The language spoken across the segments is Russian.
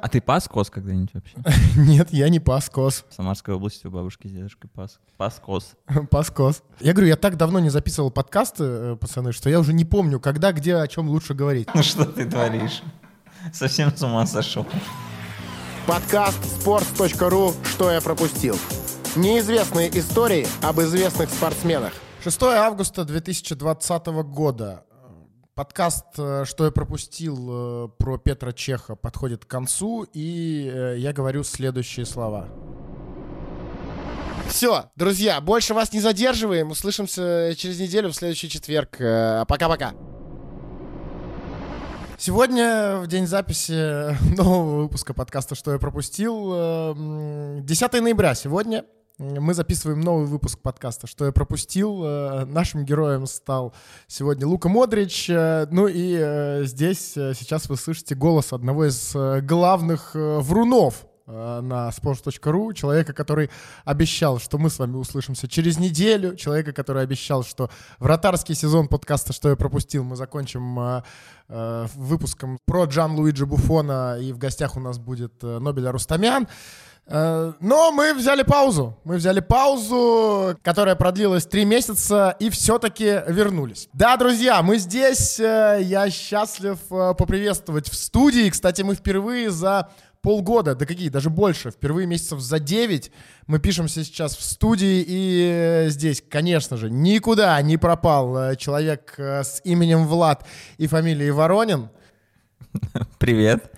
А ты пас коз когда-нибудь вообще? Нет, я не пас коз. В Самарской области у бабушки с дедушкой пас. Пас коз. Пас коз. Я говорю, я так давно не записывал подкасты, э, пацаны, что я уже не помню, когда, где, о чем лучше говорить. Ну что ты творишь? Совсем с ума сошел. Подкаст sports.ru «Что я пропустил». Неизвестные истории об известных спортсменах. 6 августа 2020 года. Подкаст э, «Что я пропустил» э, про Петра Чеха подходит к концу, и э, я говорю следующие слова. Все, друзья, больше вас не задерживаем. Услышимся через неделю в следующий четверг. Пока-пока. Сегодня, в день записи нового выпуска подкаста «Что я пропустил», э, м, 10 ноября сегодня мы записываем новый выпуск подкаста «Что я пропустил». Э, Нашим героем стал сегодня Лука Модрич. Э, Ну и э, здесь сейчас вы слышите голос одного из главных врунов на sports.ru, человека, который обещал, что мы с вами услышимся через неделю, человека, который обещал, что вратарский сезон подкаста «Что я пропустил» мы закончим выпуском про Джан Луиджи Буфона, и в гостях у нас будет Нобеля Рустамян. Э, Но мы взяли паузу. Мы взяли паузу, которая продлилась три месяца, и все-таки вернулись. Да, друзья, мы здесь. э, Я счастлив э, поприветствовать в студии. Кстати, мы впервые за полгода, да какие, даже больше, впервые месяцев за 9 мы пишемся сейчас в студии, и здесь, конечно же, никуда не пропал человек с именем Влад и фамилией Воронин. Привет.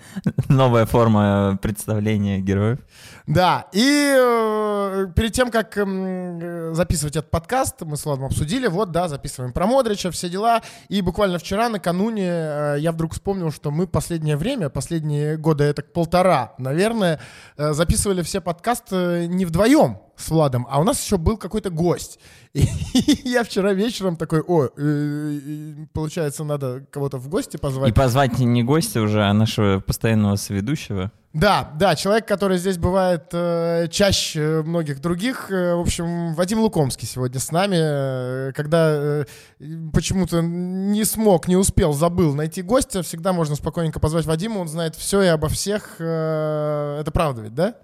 Новая форма представления героев. Да, и э, перед тем, как эм, э, записывать этот подкаст, мы с Владом обсудили, вот, да, записываем про Модрича, все дела, и буквально вчера, накануне, э, я вдруг вспомнил, что мы последнее время, последние годы, это полтора, наверное, э, записывали все подкасты не вдвоем с Владом, а у нас еще был какой-то гость. И я вчера вечером такой, о, э, э, получается, надо кого-то в гости позвать. И позвать не гостя уже, а нашего постоянного соведущего. Да, да, человек, который здесь бывает э, чаще многих других. Э, в общем, Вадим Лукомский сегодня с нами. Э, когда э, почему-то не смог, не успел, забыл найти гостя, всегда можно спокойненько позвать Вадима, он знает все и обо всех. Э, это правда ведь, да?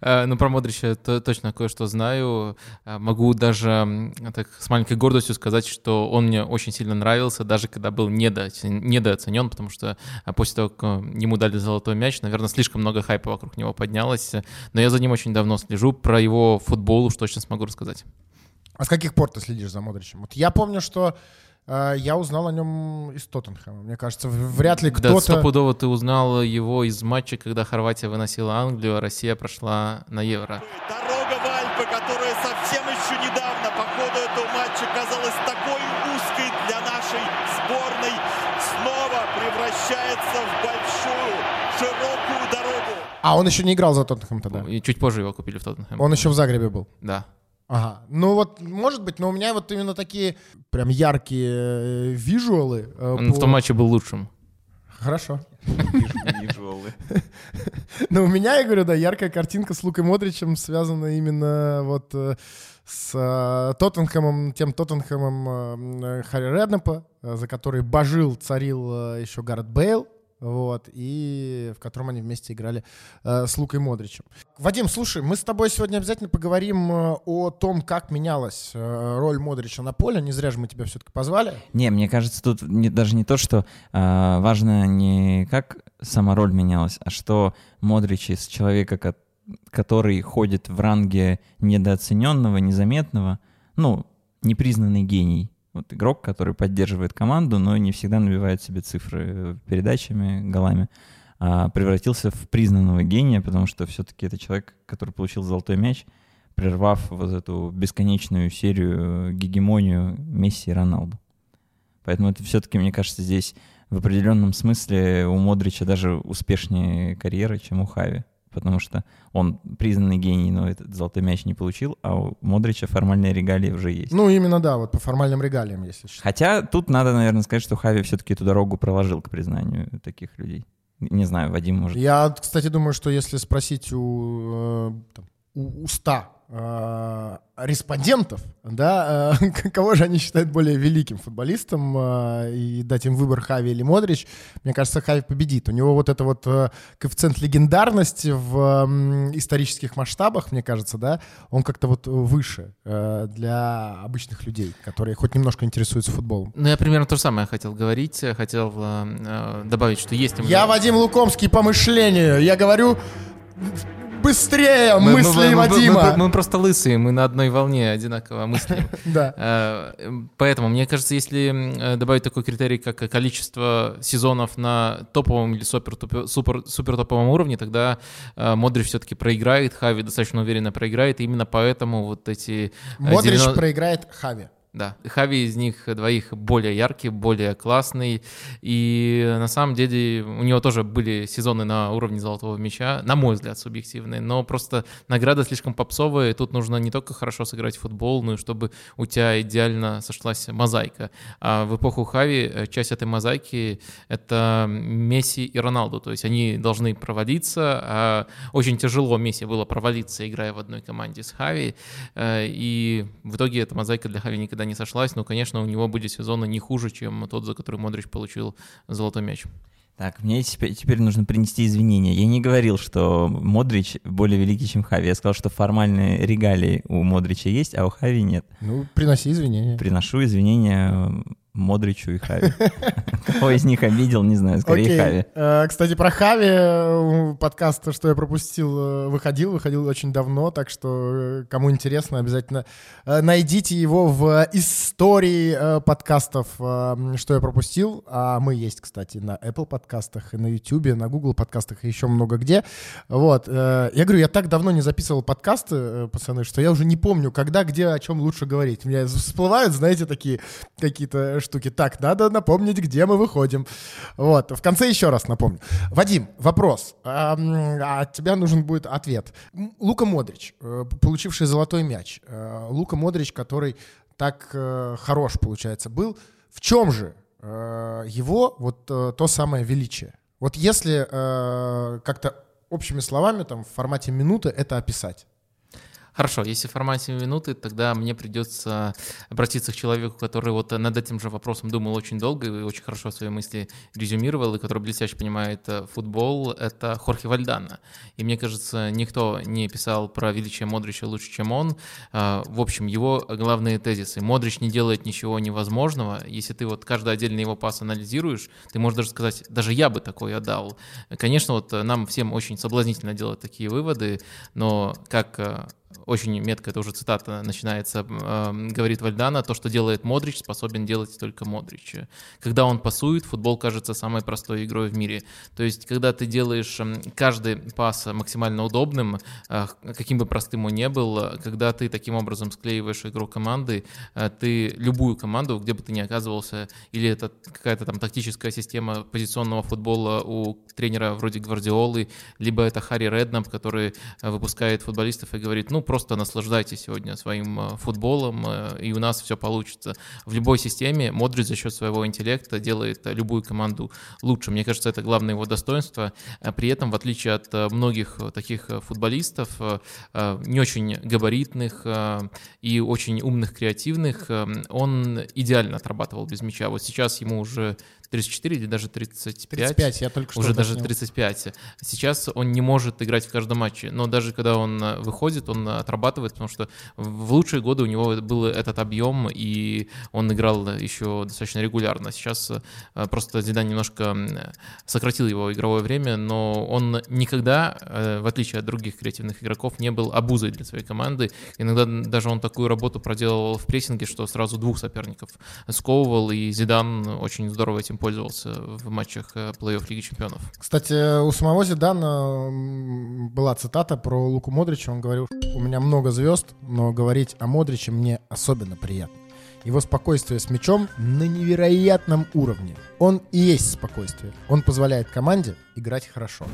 Э, Ну, про Модрича то- точно кое-что знаю. Э, Могу даже так с маленькой гордостью сказать, что он мне очень сильно нравился, даже когда был недооцен- недооценен, потому что э, после того, как ему дали золотой мяч, наверное, слишком много хайпа вокруг него поднялось. Но я за ним очень давно слежу. Про его футбол уж точно смогу рассказать. А с каких пор ты следишь за Модричем? Вот я помню, что я узнал о нем из Тоттенхэма. Мне кажется, вряд ли Да, кто-то... стопудово ты узнал его из матча, когда Хорватия выносила Англию, а Россия прошла на Евро. Дорога в Альпы, которая совсем еще недавно по ходу этого матча казалась такой узкой для нашей сборной, снова превращается в большую, широкую дорогу. А, он еще не играл за Тоттенхэм тогда. И чуть позже его купили в Тоттенхэм. Он еще в Загребе был. Да. Ага. Ну вот, может быть, но у меня вот именно такие прям яркие э, визуалы. э, Он в по- том матче был лучшим. Хорошо. Визуалы. Но у меня, я говорю, да, яркая картинка с Лукой Модричем связана именно вот э, с Тоттенхэмом, тем Тоттенхэмом Харри Реднепа, за который божил, царил еще Гаррет Бейл, вот, и в котором они вместе играли э, с Лукой Модричем. Вадим, слушай, мы с тобой сегодня обязательно поговорим э, о том, как менялась э, роль Модрича на поле. Не зря же мы тебя все-таки позвали. Не, мне кажется, тут не- даже не то, что а, важно не как сама роль менялась, а что Модрич из человека, ко- который ходит в ранге недооцененного, незаметного, ну, непризнанный гений. Вот игрок, который поддерживает команду, но не всегда набивает себе цифры передачами, голами, а превратился в признанного гения, потому что все-таки это человек, который получил золотой мяч, прервав вот эту бесконечную серию гегемонию Месси и Роналду. Поэтому это все-таки, мне кажется, здесь в определенном смысле у Модрича даже успешнее карьера, чем у Хави. Потому что он признанный гений, но этот золотой мяч не получил, а у Модрича формальные регалии уже есть. Ну, именно, да, вот по формальным регалиям, если считать. Хотя тут надо, наверное, сказать, что Хави все-таки эту дорогу проложил к признанию таких людей. Не знаю, Вадим может... Я, кстати, думаю, что если спросить у, э, там, у, у 100 э, респондентов, да, э, кого же они считают более великим футболистом, э, и дать им выбор Хави или Модрич, мне кажется, Хави победит. У него вот это вот э, коэффициент легендарности в исторических масштабах, мне кажется, да, он как-то вот выше э, для обычных людей, которые хоть немножко интересуются футболом. Ну, я примерно то же самое хотел говорить. Хотел э, э, добавить, что есть... Я Вадим Лукомский по мышлению. Я говорю быстрее мысли Вадима. Мы, мы просто лысые, мы на одной волне одинаково мыслим. Да. Э, Поэтому, мне кажется, если добавить такой критерий, как количество сезонов на топовом или супер, топовом уровне, тогда э, Модрич все-таки проиграет, Хави достаточно уверенно проиграет, и именно поэтому вот эти... э, Модрич 90 проиграет Хави. Да, Хави из них двоих более яркий, более классный. И на самом деле у него тоже были сезоны на уровне золотого мяча, на мой взгляд, субъективные. Но просто награда слишком попсовая, тут нужно не только хорошо сыграть в футбол, но и чтобы у тебя идеально сошлась мозаика. А в эпоху Хави э, часть этой мозаики — это Месси и Роналду. То есть они должны провалиться. А очень тяжело Месси было провалиться, играя в одной команде с Хави. Э, И в итоге эта мозаика для Хави никогда не сошлась, но, конечно, у него будет сезоны не хуже, чем тот, за который Модрич получил золотой мяч. Так, мне теперь, теперь нужно принести извинения. Я не говорил, что Модрич более великий, чем Хави. Я сказал, что формальные регалии у Модрича есть, а у Хави нет. Ну, приноси извинения. Приношу извинения Модричу и Хави. Кого из них обидел, не знаю, скорее. Хави. Э, Кстати, про Хави э, подкаст, что я пропустил, э, выходил, выходил очень давно, так что кому интересно, обязательно найдите его в истории подкастов, что я пропустил. А мы есть, кстати, на Apple подкастах, и на YouTube, на Google подкастах и еще много где. Вот. Я говорю, я так давно не записывал подкасты, пацаны, что я уже не помню, когда, где, о чем лучше говорить. У меня всплывают, знаете, такие какие-то штуки. Так, надо напомнить, где мы выходим. Вот. В конце еще раз напомню. Вадим, вопрос. А, от тебя нужен будет ответ. Лука Модрич, э, получивший золотой мяч. Э, Лука Модрич, который так э, хорош, получается, был. В чем же его вот то самое величие? Вот если как-то общими словами, там, в формате минуты это описать. Хорошо, если в формате минуты, тогда мне придется обратиться к человеку, который вот над этим же вопросом думал очень долго и очень хорошо свои мысли резюмировал, и который блестяще понимает э, футбол, это Хорхе Вальдана. И мне кажется, никто не писал про величие Модрича лучше, чем он. А, В общем, его главные тезисы. Модрич не делает ничего невозможного. Если ты вот каждый отдельный его пас анализируешь, ты можешь даже сказать, даже я бы такой отдал. Конечно, вот э, нам всем очень соблазнительно делать такие выводы, но как э, очень метко, это уже цитата начинается, э, говорит Вальдана, то, что делает Модрич, способен делать только Модрич. Когда он пасует, футбол кажется самой простой игрой в мире. То есть, когда ты делаешь м, каждый пас максимально удобным, э, каким бы простым он ни был, когда ты таким образом склеиваешь игру команды, э, ты любую команду, где бы ты ни оказывался, или это какая-то там тактическая система позиционного футбола у тренера вроде Гвардиолы, либо это Харри Реднап, который э, выпускает футболистов и говорит, ну, просто наслаждайтесь сегодня своим э, футболом, э, и у нас все получится. В любой системе Модрич за счет своего интеллекта делает э, любую команду лучше. Мне кажется, это главное его достоинство. При этом, в отличие от многих таких футболистов, не очень габаритных и очень умных, креативных, он идеально отрабатывал без мяча. Вот сейчас ему уже 34 или даже 35. 35, я только что Уже даже уточнил. 35. Сейчас он не может играть в каждом матче, но даже когда он э, выходит, он отрабатывает, потому что в лучшие годы у него был этот объем, и он играл еще достаточно регулярно. Сейчас э, просто Зидан немножко сократил его игровое время, но он никогда, э, в отличие от других креативных игроков, не был обузой для своей команды. Иногда даже он такую работу проделал в прессинге, что сразу двух соперников сковывал, и Зидан очень здорово этим пользовался в матчах э, плей-офф Лиги Чемпионов. Кстати, у самого Зидана была цитата про Луку Модрича. Он говорил, у меня много звезд, но говорить о Модриче мне особенно приятно. Его спокойствие с мячом на невероятном уровне. Он и есть спокойствие. Он позволяет команде играть хорошо.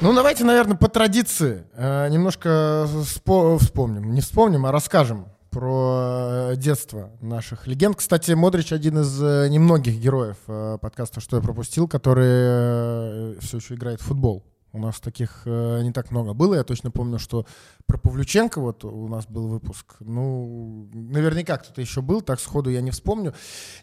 Ну, давайте, наверное, по традиции э, немножко спо- вспомним. Не вспомним, а расскажем про э, детство наших легенд. Кстати, Модрич один из э, немногих героев э, подкаста «Что я пропустил», который все еще играет в футбол. У нас таких э, не так много было. Я точно помню, что про Павлюченко вот у нас был выпуск. Ну, наверняка кто-то еще был, так сходу я не вспомню.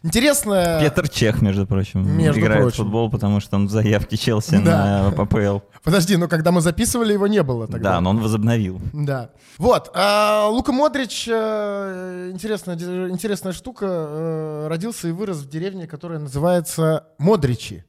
Интересно... Петр Чех, между прочим, Между играет прочим. в футбол, потому что он в заявке Челси Да. на ППЛ. Подожди, но когда мы записывали, его не было тогда. Да, но он возобновил. Да. Вот. а, Лука Модрич, э, интересная, интересная штука, э, родился и вырос в деревне, которая называется Модричи.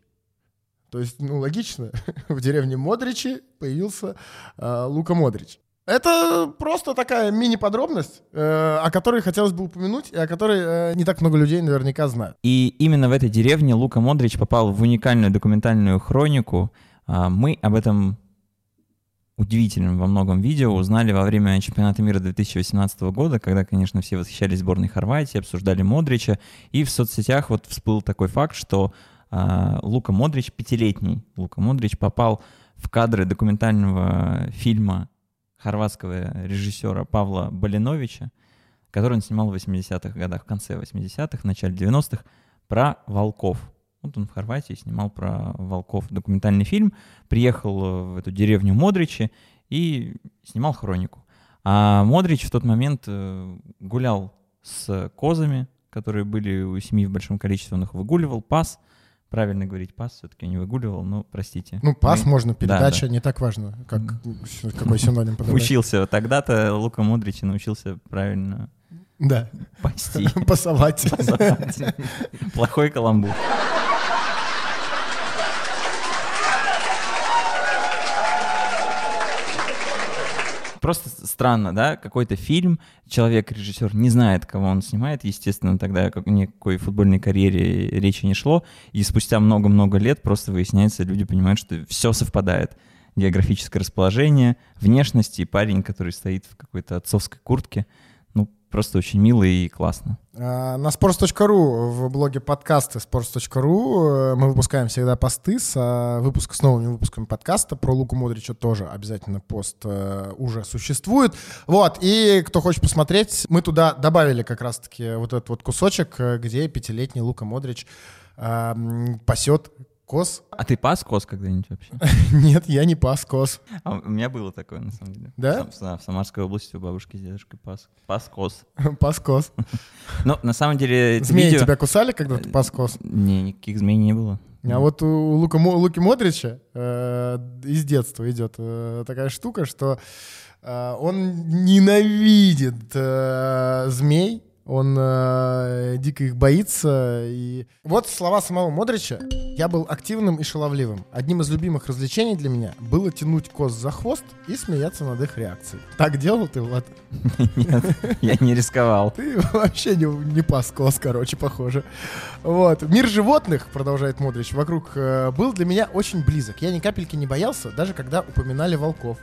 То есть, ну, логично, в деревне Модричи появился э, Лука Модрич. Это просто такая мини-подробность, э, о которой хотелось бы упомянуть, и о которой э, не так много людей наверняка знают. И именно в этой деревне Лука Модрич попал в уникальную документальную хронику. А, Мы об этом удивительном во многом видео узнали во время чемпионата мира 2018 года, когда, конечно, все восхищались сборной Хорватии, обсуждали Модрича, и в соцсетях вот всплыл такой факт, что Лука Модрич, пятилетний Лука Модрич, попал в кадры документального фильма хорватского режиссера Павла Балиновича, который он снимал в 80-х годах, в конце 80-х, в начале 90-х, про волков. Вот он в Хорватии снимал про волков документальный фильм, приехал в эту деревню Модричи и снимал хронику. А Модрич в тот момент э, гулял с козами, которые были у семьи в большом количестве, он их выгуливал, пас. Правильно говорить пас, все-таки не выгуливал, но простите. Ну, пас Мы- можно, Да, передача да. не так важно, как какой синоним подобрать. Учился тогда-то Лука Модрич научился правильно Да, пасти. пасовать. Плохой каламбур. Просто странно, да, какой-то фильм, человек-режиссер не знает, кого он снимает, естественно, тогда как никакой футбольной карьере речи не шло, и спустя много-много лет просто выясняется, люди понимают, что все совпадает. Географическое расположение, внешность и парень, который стоит в какой-то отцовской куртке, просто очень мило и классно. А, На sports.ru в блоге подкасты sports.ru э, мы выпускаем всегда посты с а, выпуска, с новыми выпусками подкаста. Про Луку Модрича тоже обязательно пост э, уже существует. Вот, и кто хочет посмотреть, мы туда добавили как раз-таки вот этот вот кусочек, э, где пятилетний Лука Модрич пасет коз. А ты пас кос когда-нибудь вообще? Нет, я не пас коз. А у меня было такое, на самом деле. Да? В, Сам- в Самарской области у бабушки с дедушкой пас, пас кос. Пас коз. Ну, на самом деле, Змеи видео... тебя кусали, когда ты пас коз? Не, никаких змей не было. А вот у Лука, Луки Модрича э, из детства идет э, такая штука, что э, он ненавидит э, змей, он э, дико их боится. И... Вот слова самого Модрича. «Я был активным и шаловливым. Одним из любимых развлечений для меня было тянуть коз за хвост и смеяться над их реакцией». Так делал ты, Влад? Нет, я не рисковал. Ты вообще не, не пас коз, короче, похоже. Вот. Мир животных, продолжает Модрич, вокруг э, был для меня очень близок. Я ни капельки не боялся, даже когда упоминали волков,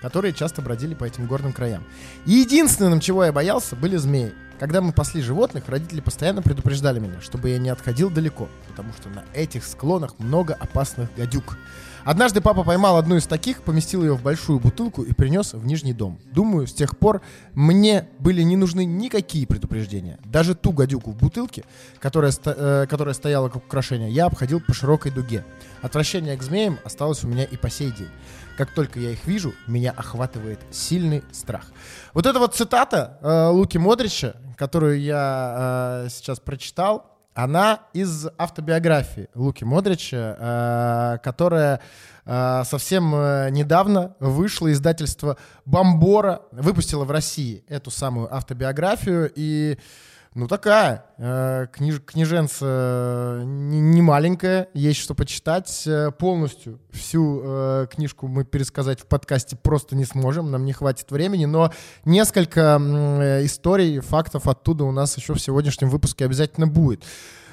которые часто бродили по этим горным краям. И единственным, чего я боялся, были змеи. Когда мы пасли животных, родители постоянно предупреждали меня, чтобы я не отходил далеко, потому что на этих склонах много опасных гадюк. Однажды папа поймал одну из таких, поместил ее в большую бутылку и принес в нижний дом. Думаю, с тех пор мне были не нужны никакие предупреждения. Даже ту гадюку в бутылке, которая, э, которая стояла как украшение, я обходил по широкой дуге. Отвращение к змеям осталось у меня и по сей день. Как только я их вижу, меня охватывает сильный страх. Вот эта вот цитата э, Луки Модрича, которую я э, сейчас прочитал, она из автобиографии Луки Модрича, э, которая э, совсем э, недавно вышла издательство Бомбора, выпустила в России эту самую автобиографию и ну такая, э, книж, книженца не, не маленькая, есть что почитать. Э, полностью всю э, книжку мы пересказать в подкасте просто не сможем, нам не хватит времени, но несколько э, историй, фактов оттуда у нас еще в сегодняшнем выпуске обязательно будет.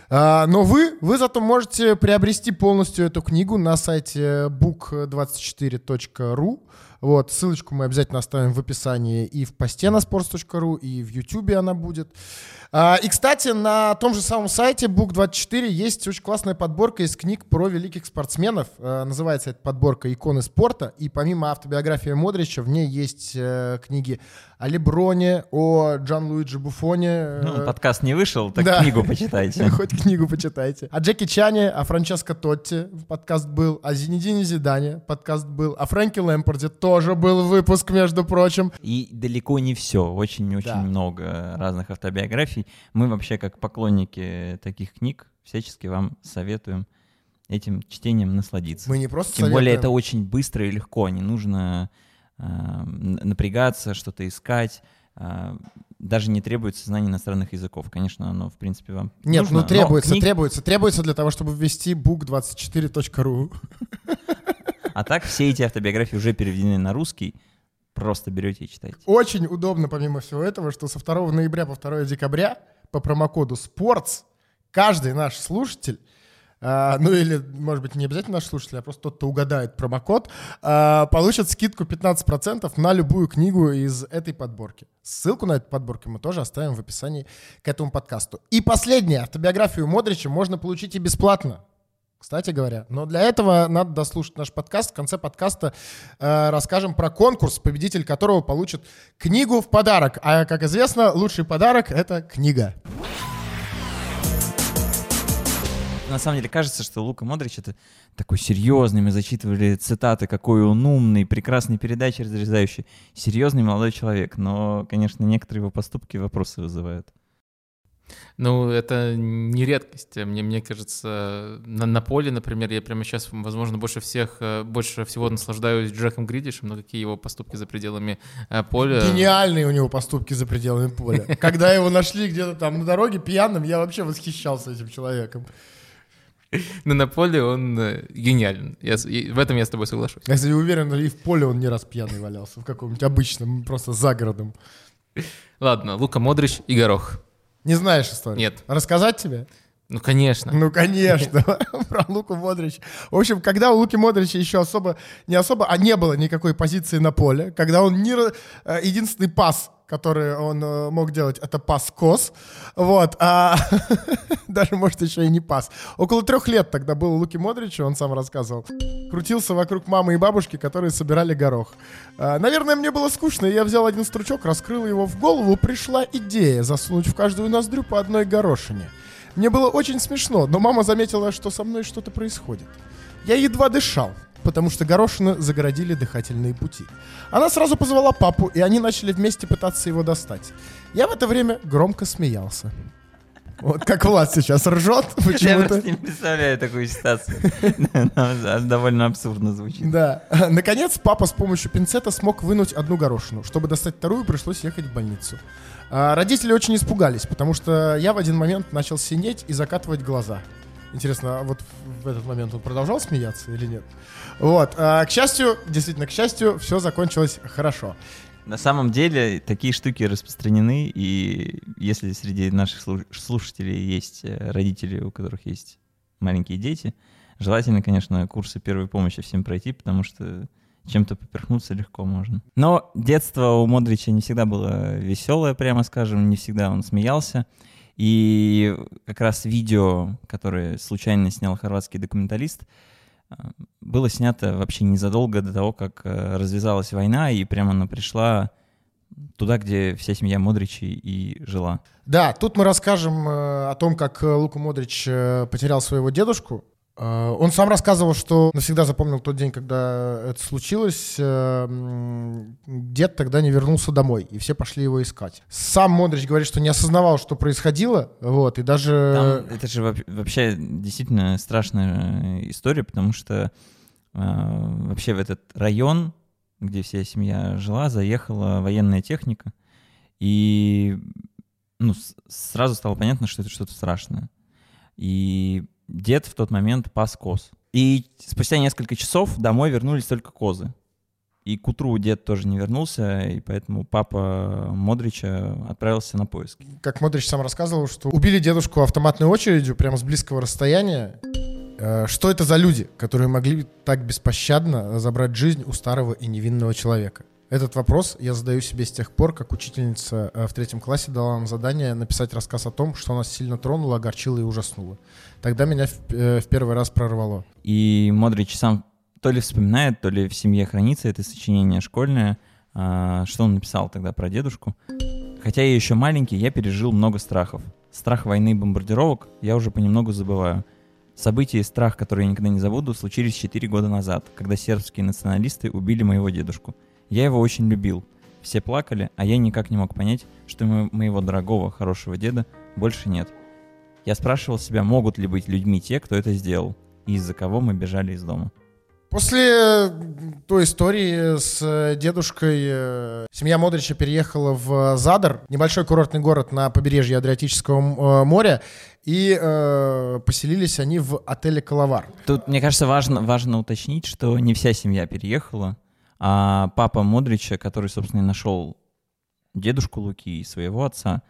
А, Но вы, вы зато можете приобрести полностью эту книгу на сайте book24.ru. Вот, ссылочку мы обязательно оставим в описании и в посте на sports.ru, и в YouTube она будет. А, и, кстати, на том же самом сайте Book24 есть очень классная подборка из книг про великих спортсменов. А, называется эта подборка «Иконы спорта». И помимо автобиографии Модрича, в ней есть э, книги о Леброне, о Джан Луиджи Буфоне. Ну, э, подкаст не вышел, так да. книгу почитайте. Хоть книгу почитайте. О Джеки Чане, о Франческо Тотти подкаст был, о Зинедине Зидане подкаст был, о Фрэнке Лэмпорде тоже был выпуск, между прочим. И далеко не все, очень-очень Да. много разных автобиографий. Мы вообще, как поклонники таких книг, всячески вам советуем этим чтением насладиться. Мы не просто Тем более советуем. это очень быстро и легко, не нужно напрягаться, что-то искать. э, даже не требуется знание иностранных языков. Конечно, оно, в принципе, вам Нет, нужно, ну требуется, книг- требуется, требуется для того, чтобы ввести book24.ru. А так все эти автобиографии уже переведены на русский. Просто берете и читаете. Очень удобно, помимо всего этого, что со 2 ноября по 2 декабря по промокоду SPORTS каждый наш слушатель а, ну или, может быть, не обязательно наш слушатель, а просто тот, кто угадает промокод, а, получит скидку 15% на любую книгу из этой подборки. Ссылку на эту подборку мы тоже оставим в описании к этому подкасту. И последнее, автобиографию Модрича можно получить и бесплатно. Кстати говоря, но для этого надо дослушать наш подкаст. В конце подкаста э, расскажем про конкурс, победитель которого получит книгу в подарок. А, как известно, лучший подарок — это книга. На самом деле кажется, что Лука Модрич это такой серьезный. Мы зачитывали цитаты, какой он умный, прекрасный передачи разрезающий. Серьезный молодой человек. Но, конечно, некоторые его поступки вопросы вызывают. Ну, это не редкость. Мне, мне кажется, на, на поле, например, я прямо сейчас, возможно, больше всех, э, больше всего наслаждаюсь Джеком Гридишем, но какие его поступки за пределами э, поля. Гениальные у него поступки за пределами поля. Когда его нашли где-то там на дороге пьяным, я вообще восхищался этим человеком. Но на поле он э, гениален. Я в этом я с тобой соглашусь. Я, кстати, уверен, и в поле он не раз пьяный валялся, в каком-нибудь обычном, просто за городом. Ладно, Лука Модрич и Горох. Не знаешь историю? Нет. Рассказать тебе? Ну, конечно. Ну, конечно, про Луку Модрича. В общем, когда у Луки Модрича еще особо, не особо, а не было никакой позиции на поле, когда он не, э, единственный пас, который он э, мог делать, это пас-кос, вот, а даже, может, еще и не пас. Около трех лет тогда был Луки Модрича, он сам рассказывал, крутился вокруг мамы и бабушки, которые собирали горох. А, Наверное, мне было скучно, и я взял один стручок, раскрыл его в голову, пришла идея засунуть в каждую ноздрю по одной горошине. Мне было очень смешно, но мама заметила, что со мной что-то происходит. Я едва дышал, потому что горошины загородили дыхательные пути. Она сразу позвала папу, и они начали вместе пытаться его достать. Я в это время громко смеялся. Вот как Влад сейчас ржет Я почему-то. просто не представляю такую ситуацию. Довольно абсурдно звучит. Да. Наконец, папа с помощью пинцета смог вынуть одну горошину. Чтобы достать вторую, пришлось ехать в больницу. А, Родители очень испугались, потому что я в один момент начал синеть и закатывать глаза. Интересно, а вот в этот момент он продолжал смеяться или нет? Вот. а, К счастью, действительно, к счастью, все закончилось хорошо. На самом деле такие штуки распространены, и если среди наших слу- слушателей есть э, родители, у которых есть маленькие дети, желательно, конечно, курсы первой помощи всем пройти, потому что чем-то поперхнуться легко можно. Но детство у Модрича не всегда было веселое, прямо скажем, не всегда он смеялся. И как раз видео, которое случайно снял хорватский документалист, было снято вообще незадолго до того, как э, развязалась война, и прямо она пришла туда, где вся семья Модричи и жила. Да, тут мы расскажем э, о том, как э, Лука Модрич потерял своего дедушку. Э, Он сам рассказывал, что навсегда запомнил тот день, когда это случилось. Э, Дед тогда не вернулся домой, и все пошли его искать. Сам Модрич говорит, что не осознавал, что происходило, вот, и даже... Там это же вообще действительно страшная э, история, потому что вообще в этот район, где вся семья жила, заехала военная техника, и ну, сразу стало понятно, что это что-то страшное. И дед в тот момент пас коз. И спустя несколько часов домой вернулись только козы. И к утру дед тоже не вернулся, и поэтому папа Модрича отправился на поиски. как Модрич сам рассказывал, что убили дедушку автоматной очередью прямо с близкого расстояния. э, что это за люди, которые могли так беспощадно забрать жизнь у старого и невинного человека? Этот вопрос я задаю себе с тех пор, как учительница э, в третьем классе дала нам задание написать рассказ о том, что нас сильно тронуло, огорчило и ужаснуло. Тогда меня в, э, в первый раз прорвало. И Модрич сам то ли вспоминает, то ли в семье хранится это сочинение школьное. А, что он написал тогда про дедушку? Хотя я еще маленький, я пережил много страхов. Страх войны и бомбардировок я уже понемногу забываю. События и страх, которые я никогда не забуду, случились 4 года назад, когда сербские националисты убили моего дедушку. Я его очень любил. Все плакали, а я никак не мог понять, что мо- моего дорогого, хорошего деда больше нет. Я спрашивал себя, могут ли быть людьми те, кто это сделал, и из-за кого мы бежали из дома. После э, той истории с э, дедушкой э, семья Модрича переехала в Задар, небольшой курортный город на побережье Адриатического моря, и э, поселились они в отеле «Коловар». Тут, мне кажется, важно, важно уточнить, что не вся семья переехала, а папа Модрича, который, собственно, и нашел дедушку Луки и своего отца,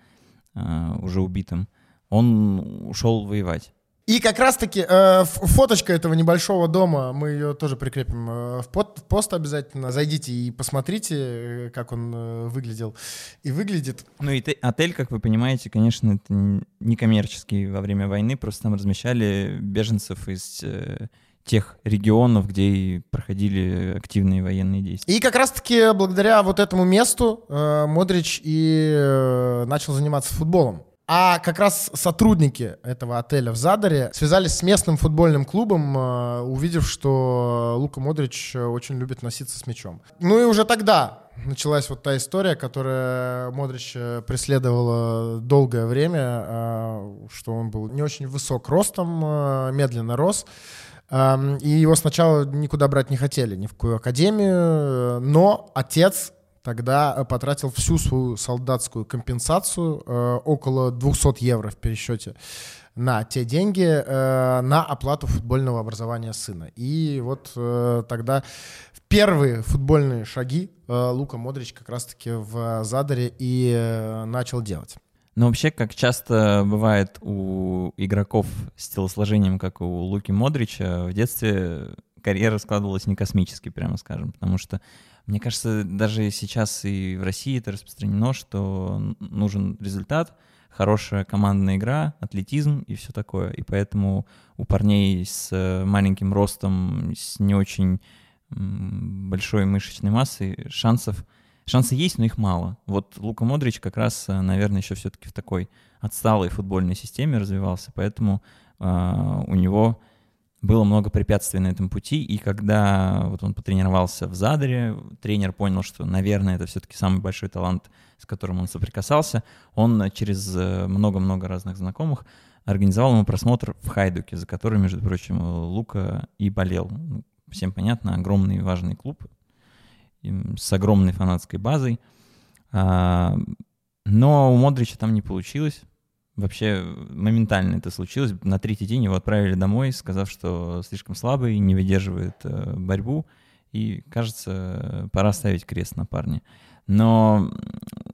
э, уже убитым, он ушел воевать. И как раз-таки э, фоточка этого небольшого дома, мы ее тоже прикрепим э, в, под- в пост обязательно. Зайдите и посмотрите, э, как он э, выглядел. И выглядит Ну и те- отель, как вы понимаете, конечно, это не коммерческий во время войны, просто там размещали беженцев из э, тех регионов, где и проходили активные военные действия. И как раз-таки благодаря вот этому месту э, Модрич и э, начал заниматься футболом. А как раз сотрудники этого отеля в Задаре связались с местным футбольным клубом, э, увидев, что Лука Модрич очень любит носиться с мячом. Ну и уже тогда началась вот та история, которая Модрич э, преследовала долгое время, э, что он был не очень высок ростом, э, медленно рос. И его сначала никуда брать не хотели, ни в какую академию, э, но отец тогда э, потратил всю свою солдатскую компенсацию, э, около 200 евро в пересчете, на те деньги, на оплату футбольного образования сына. И вот э, тогда первые футбольные шаги Лука Модрич как раз-таки в Задаре и начал делать. Но вообще, как часто бывает у игроков с телосложением, как у Луки Модрича, в детстве карьера складывалась не космически, прямо скажем, потому что, мне кажется, даже сейчас и в России это распространено, что нужен результат, хорошая командная игра, атлетизм и все такое. И поэтому у парней с маленьким ростом, с не очень большой мышечной массой шансов Шансы есть, но их мало. Вот Лука Модрич как раз, э, наверное, еще все-таки в такой отсталой футбольной системе развивался, поэтому э, у него было много препятствий на этом пути, и когда вот он потренировался в Задаре, тренер понял, что, наверное, это все-таки самый большой талант, с которым он соприкасался, он через э, много-много разных знакомых организовал ему просмотр в Хайдуке, за который, между прочим, Лука и болел. Ну, Всем понятно, огромный важный клуб, с огромной фанатской базой. А, но у Модрича там не получилось. Вообще моментально это случилось. На третий день его отправили домой, сказав, что слишком слабый, не выдерживает э, борьбу. И, кажется, пора ставить крест на парня. Но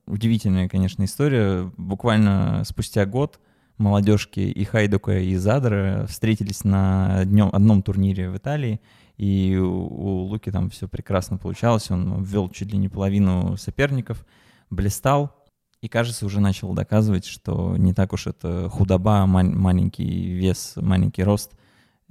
удивительная, конечно, история. Буквально спустя год молодежки и Хайдука, и Задра встретились на днем, одном турнире в Италии, и у, Луки там все прекрасно получалось, он ввел чуть ли не половину соперников, блистал, и, кажется, уже начал доказывать, что не так уж это худоба, мал- маленький вес, маленький рост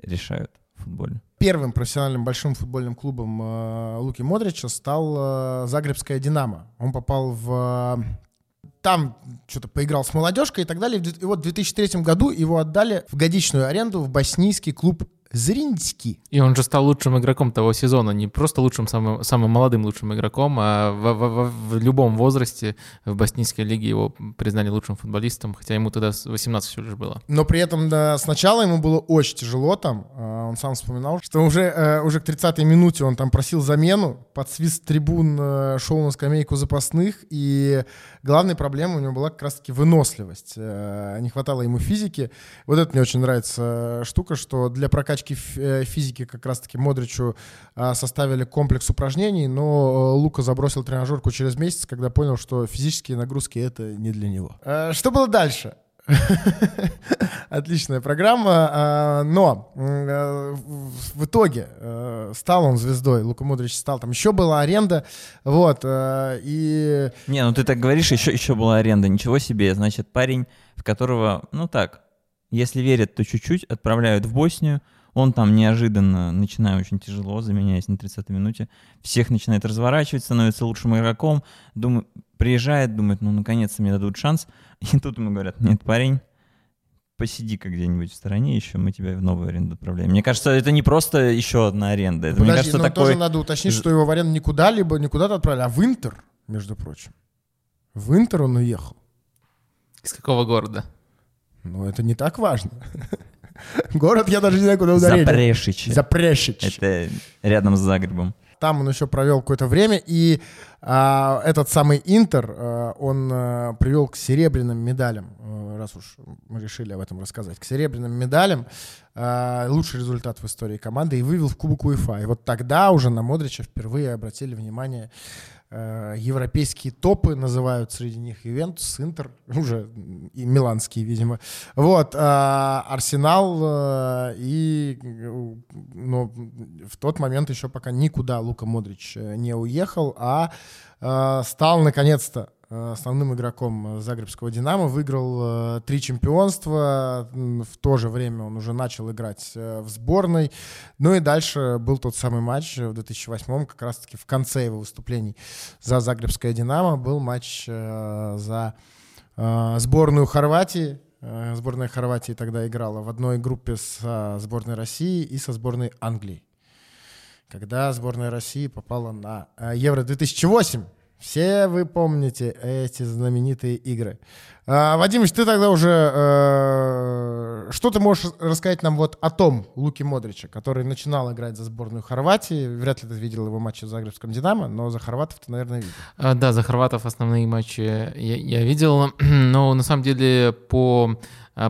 решают в футболе. Первым профессиональным большим футбольным клубом э, Луки Модрича стал э, Загребская «Динамо». Он попал в... э, Там что-то поиграл с молодежкой и так далее. И вот в 2003 году его отдали в годичную аренду в боснийский клуб Зринский. И он же стал лучшим игроком того сезона, не просто лучшим, самым, самым молодым лучшим игроком, а в, в- в- в любом возрасте в боснийской лиге его признали лучшим футболистом, хотя ему тогда с 18 всего лишь было. Но при этом да, сначала ему было очень тяжело там. Э, Он сам вспоминал, что уже, э, уже к 30-й минуте он там просил замену, под свист трибун э, шел на скамейку запасных, и главной проблемой у него была как раз-таки выносливость. Э, Не хватало ему физики. Вот это мне очень нравится э, штука, что для прокачки э, физики как раз-таки Модричу составили комплекс упражнений, но Лука забросил тренажерку через месяц, когда понял, что физические нагрузки — это не для него. Что было дальше? Отличная программа. а, Но э, в итоге э, стал он звездой. Лука Модрич стал. Там еще была аренда. Вот. э, И Не, ну ты так говоришь, еще, еще была аренда. Ничего себе. Значит, парень, в которого, ну так, если верят, то чуть-чуть отправляют в Боснию. Он там неожиданно, начиная очень тяжело, заменяясь на 30-й минуте, всех начинает разворачивать, становится лучшим игроком, думаю, приезжает, думает, ну, наконец-то мне дадут шанс. И тут ему говорят, нет, парень, посиди-ка где-нибудь в стороне еще, мы тебя в новую аренду отправляем. Мне кажется, это не просто еще одна аренда. Это, мне Подожди, кажется, но такой... тоже надо уточнить, что его в аренду не куда-либо, не куда-то отправили, а в Интер, между прочим. В Интер он уехал. Из какого города? Но это не так важно. Город я даже не знаю, куда ударили. Запрешич. Запрешич. Это рядом с Загребом. Там он еще провел какое-то время, и а, этот самый Интер, а, он а, привел к серебряным медалям, а, раз уж мы решили об этом рассказать, к серебряным медалям а, лучший результат в истории команды и вывел в Кубок УЕФА. И вот тогда уже на Модрича впервые обратили внимание европейские топы, называют среди них Ювентус, Интер, уже и миланские, видимо. Вот, а, Арсенал а, и э, но в тот момент еще пока никуда Лука Модрич э, не уехал, а э, стал наконец-то э, основным игроком э, Загребского «Динамо», выиграл э, три чемпионства, в то же время он уже начал играть э, в сборной, ну и дальше был тот самый матч в 2008 как раз-таки в конце его выступлений за Загребское «Динамо» был матч э, за э, сборную Хорватии, Э, Сборная Хорватии тогда играла в одной группе со сборной России и со сборной Англии. Когда сборная России попала на э, Евро-2008. Все вы помните эти знаменитые игры. А, Вадимыч, ты тогда уже... э, что ты можешь рассказать нам вот о том Луке Модриче, который начинал играть за сборную Хорватии? Вряд ли ты видел его матчи в Загребском «Динамо», но за хорватов ты, наверное, видел. А, Да, за хорватов основные матчи я, я видел, но на самом деле по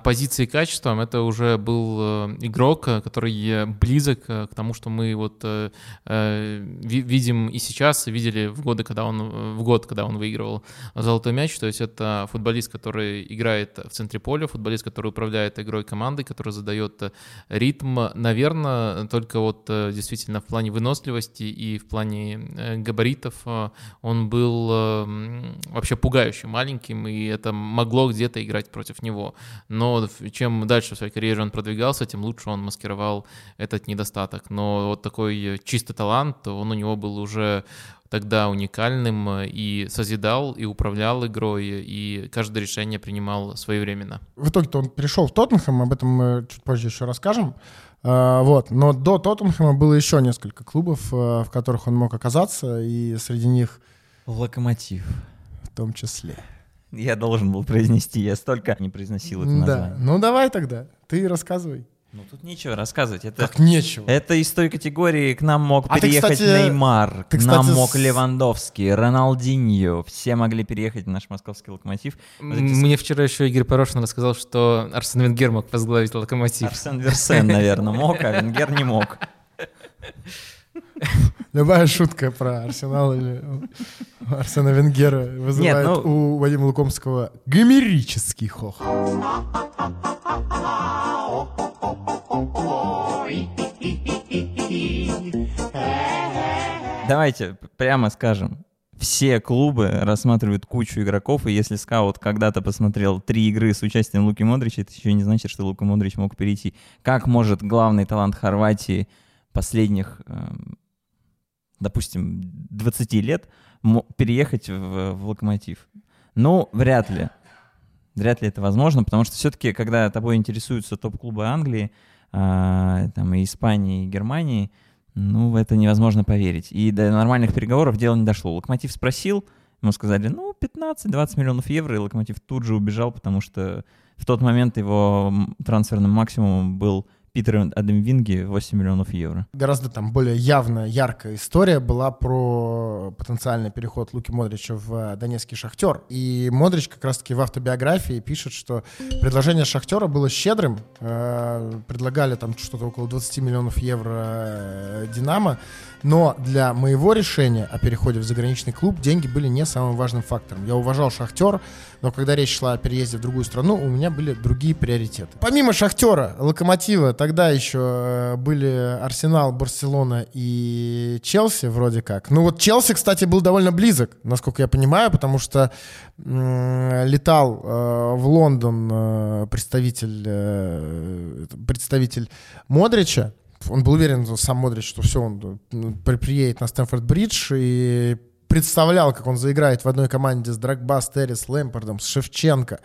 позиции и качествам это уже был э, игрок, э, который э, близок к тому, что мы вот ви- видим и сейчас, видели в годы, когда он в год, когда он выигрывал золотой мяч. То есть это футболист, который играет в центре поля, футболист, который управляет игрой команды, который задает ритм. Наверное, только вот действительно в плане выносливости и в плане габаритов он был вообще пугающе маленьким, и это могло где-то играть против него. Но чем дальше в своей карьере он продвигался, тем лучше он маскировал этот недостаток. Но вот такой э, чистый талант, он у него был уже тогда уникальным э, и созидал, и управлял игрой, и каждое решение принимал своевременно. В итоге-то он перешел в Тоттенхэм, об этом мы чуть позже еще расскажем. А, Вот. Но до Тоттенхэма было еще несколько клубов, а, в которых он мог оказаться, и среди них Локомотив. в том числе. Я должен был произнести, я столько не произносил это Да. название. Ну давай тогда, ты рассказывай. Ну тут нечего рассказывать. Это, Так нечего. это из той категории к нам мог А ты, переехать кстати, Неймар, ты, к нам кстати, мог с- Левандовский, Роналдиньо. Все могли переехать в наш московский локомотив. Мне вчера еще Игорь Порошин рассказал, что Арсен Венгер мог возглавить локомотив. Арсен Версен, наверное, мог, а Венгер не мог. Любая шутка про Арсенал или Арсена Венгера вызывает ну- у Вадима Лукомского гомерический хох. Давайте прямо скажем. Все клубы рассматривают кучу игроков, и если скаут когда-то посмотрел три игры с участием Луки Модрича, это еще не значит, что Лука Модрич мог перейти. Как может главный талант Хорватии последних, эм, допустим, 20 лет переехать в, в Локомотив? Ну, вряд ли. Вряд ли это возможно, потому что все-таки, когда тобой интересуются топ-клубы Англии, а, там, и Испании, и Германии, ну, в это невозможно поверить. И до нормальных переговоров дело не дошло. Локомотив спросил, ему сказали, ну, 15-20 миллионов евро, и Локомотив тут же убежал, потому что в тот момент его трансферным максимумом был Питер Адемвинги 8 миллионов евро. Гораздо там более явная, яркая история была про потенциальный переход Луки Модрича в э, Донецкий Шахтер. И Модрич как раз-таки в автобиографии пишет, что предложение Шахтера было щедрым. Э, Предлагали там что-то около 20 миллионов евро э, Динамо. Но для моего решения о переходе в заграничный клуб деньги были не самым важным фактором. Я уважал Шахтер, но когда речь шла о переезде в другую страну, у меня были другие приоритеты. Помимо Шахтера, Локомотива, тогда еще э, были Арсенал, Барселона и Челси вроде как. Ну вот Челси, кстати, был довольно близок, насколько я понимаю, потому что летал э, в Лондон э, представитель, представитель Модрича, он был уверен, сам Модрич, что все, он ну, приедет на Стэнфорд-Бридж и представлял, как он заиграет в одной команде с Драгба, с Террис, Лэмпордом, с Шевченко.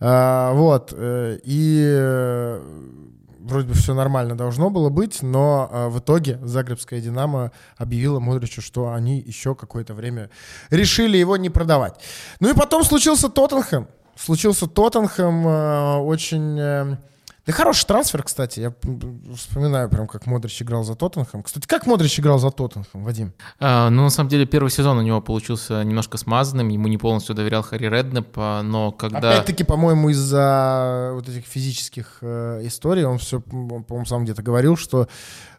А, вот. И вроде бы все нормально должно было быть, но а, в итоге Загребская «Динамо» объявила Модричу, что они еще какое-то время решили его не продавать. Ну и потом случился Тоттенхэм. Случился Тоттенхэм э, очень да хороший трансфер, кстати. Я вспоминаю прям, как Модрич играл за Тоттенхэм. Кстати, как Модрич играл за Тоттенхэм, Вадим? А, ну, на самом деле, первый сезон у него получился немножко смазанным. Ему не полностью доверял Харри Реднеп, но когда... Опять-таки, по-моему, из-за вот этих физических э, историй он все, по-моему, сам где-то говорил, что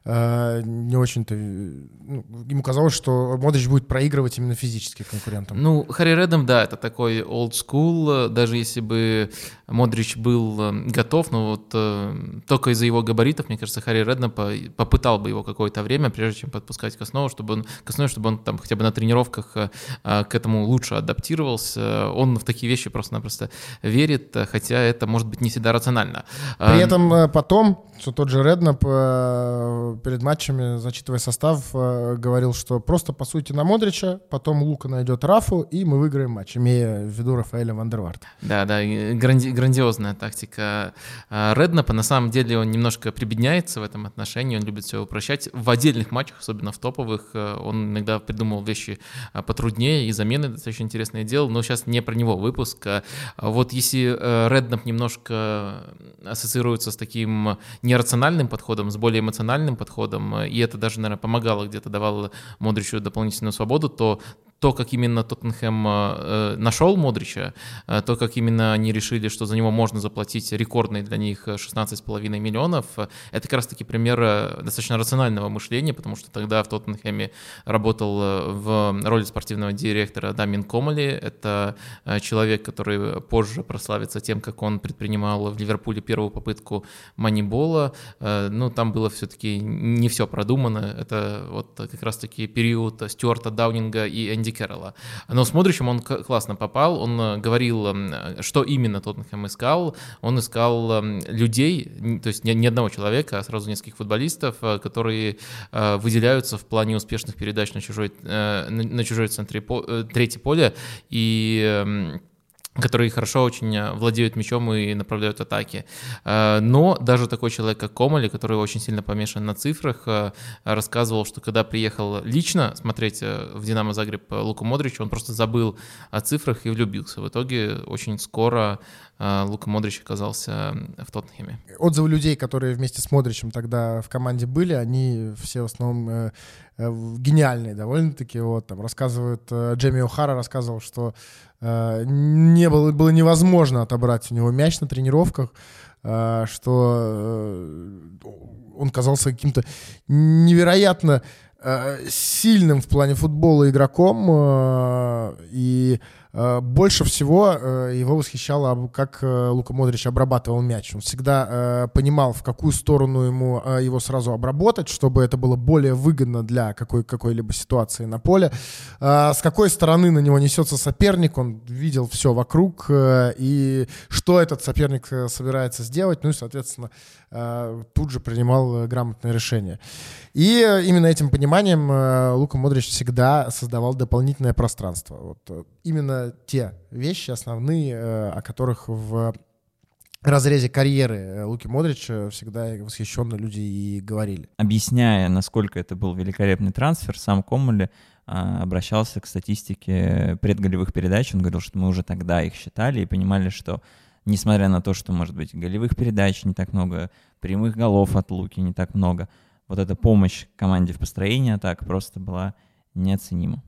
не очень-то... Ну, ему казалось, что Модрич будет проигрывать именно физически конкурентам. Ну, Харри Редом, да, это такой old school, даже если бы Модрич был э, готов, но вот э, только из-за его габаритов, мне кажется, Харри Редом попытал бы его какое-то время, прежде чем подпускать к основу, чтобы он, к основе, чтобы он там хотя бы на тренировках к этому лучше адаптировался. Он в такие вещи просто-напросто верит, хотя это может быть не всегда рационально. При этом потом, что тот же Реднап перед матчами, зачитывая состав, э, говорил, что просто пасуйте на Модрича, потом Лука найдет Рафу, и мы выиграем матч, имея в виду Рафаэля Вандерварта. Да, да, гранди- грандиозная тактика э, Реднапа. На самом деле он немножко прибедняется в этом отношении, он любит все упрощать. В отдельных матчах, особенно в топовых, э, он иногда придумал вещи потруднее, и замены достаточно интересные делал, но сейчас не про него выпуск. А вот если Реднап немножко ассоциируется с таким нерациональным подходом, с более эмоциональным подходом, подходом, э, и это даже, наверное, помогало где-то, давало Модричу дополнительную свободу, то то, как именно Тоттенхэм э, нашел Модрича, э, то, как именно они решили, что за него можно заплатить рекордные для них 16,5 миллионов, э, это как раз-таки пример э, достаточно рационального мышления, потому что тогда в Тоттенхэме работал э, в роли спортивного директора Дамин Комали. Это э, человек, который позже прославится тем, как он предпринимал в Ливерпуле первую попытку манибола. Э, ну, там было все-таки не все продумано. Это вот как раз-таки период Стюарта Даунинга и Энди Энди Кэрролла. Но с Модричем он классно попал, он э, говорил, что именно Тоттенхэм искал. Он искал людей, то есть не одного человека, а сразу нескольких футболистов, э, которые э, выделяются в плане успешных передач на чужой, на чужой центре, третье поле. И которые хорошо очень э, владеют мячом и направляют атаки. Э, но даже такой человек, как Комали, который очень сильно помешан на цифрах, э, рассказывал, что когда приехал лично смотреть в «Динамо Загреб» Луку Модрича, он просто забыл о цифрах и влюбился. В итоге очень скоро Лука Модрич оказался в Тоттенхеме. Отзывы людей, которые вместе с Модричем тогда в команде были, они все в основном гениальные довольно-таки. Вот, там рассказывают, Джейми О'Хара рассказывал, что не было, было невозможно отобрать у него мяч на тренировках, э, что э, он казался каким-то невероятно сильным в плане футбола игроком, и Э, больше всего э, его восхищало, как э, Лука Модрич обрабатывал мяч. Он всегда понимал, в какую сторону ему его сразу обработать, чтобы это было более выгодно для какой- какой-либо ситуации на поле. С какой стороны на него несется соперник, он видел все вокруг, и что этот соперник собирается сделать, ну и, соответственно, тут же принимал грамотное решение. И именно этим пониманием Лука Модрич всегда создавал дополнительное пространство. Вот именно те вещи основные, э, о которых в разрезе карьеры э, Луки Модрича всегда восхищенно люди и говорили. Объясняя, насколько это был великолепный трансфер, сам Коммули обращался к статистике предголевых передач. Он говорил, что мы уже тогда их считали и понимали, что несмотря на то, что, может быть, голевых передач не так много, прямых голов от Луки не так много, вот эта помощь команде в построении атак просто была неоценима.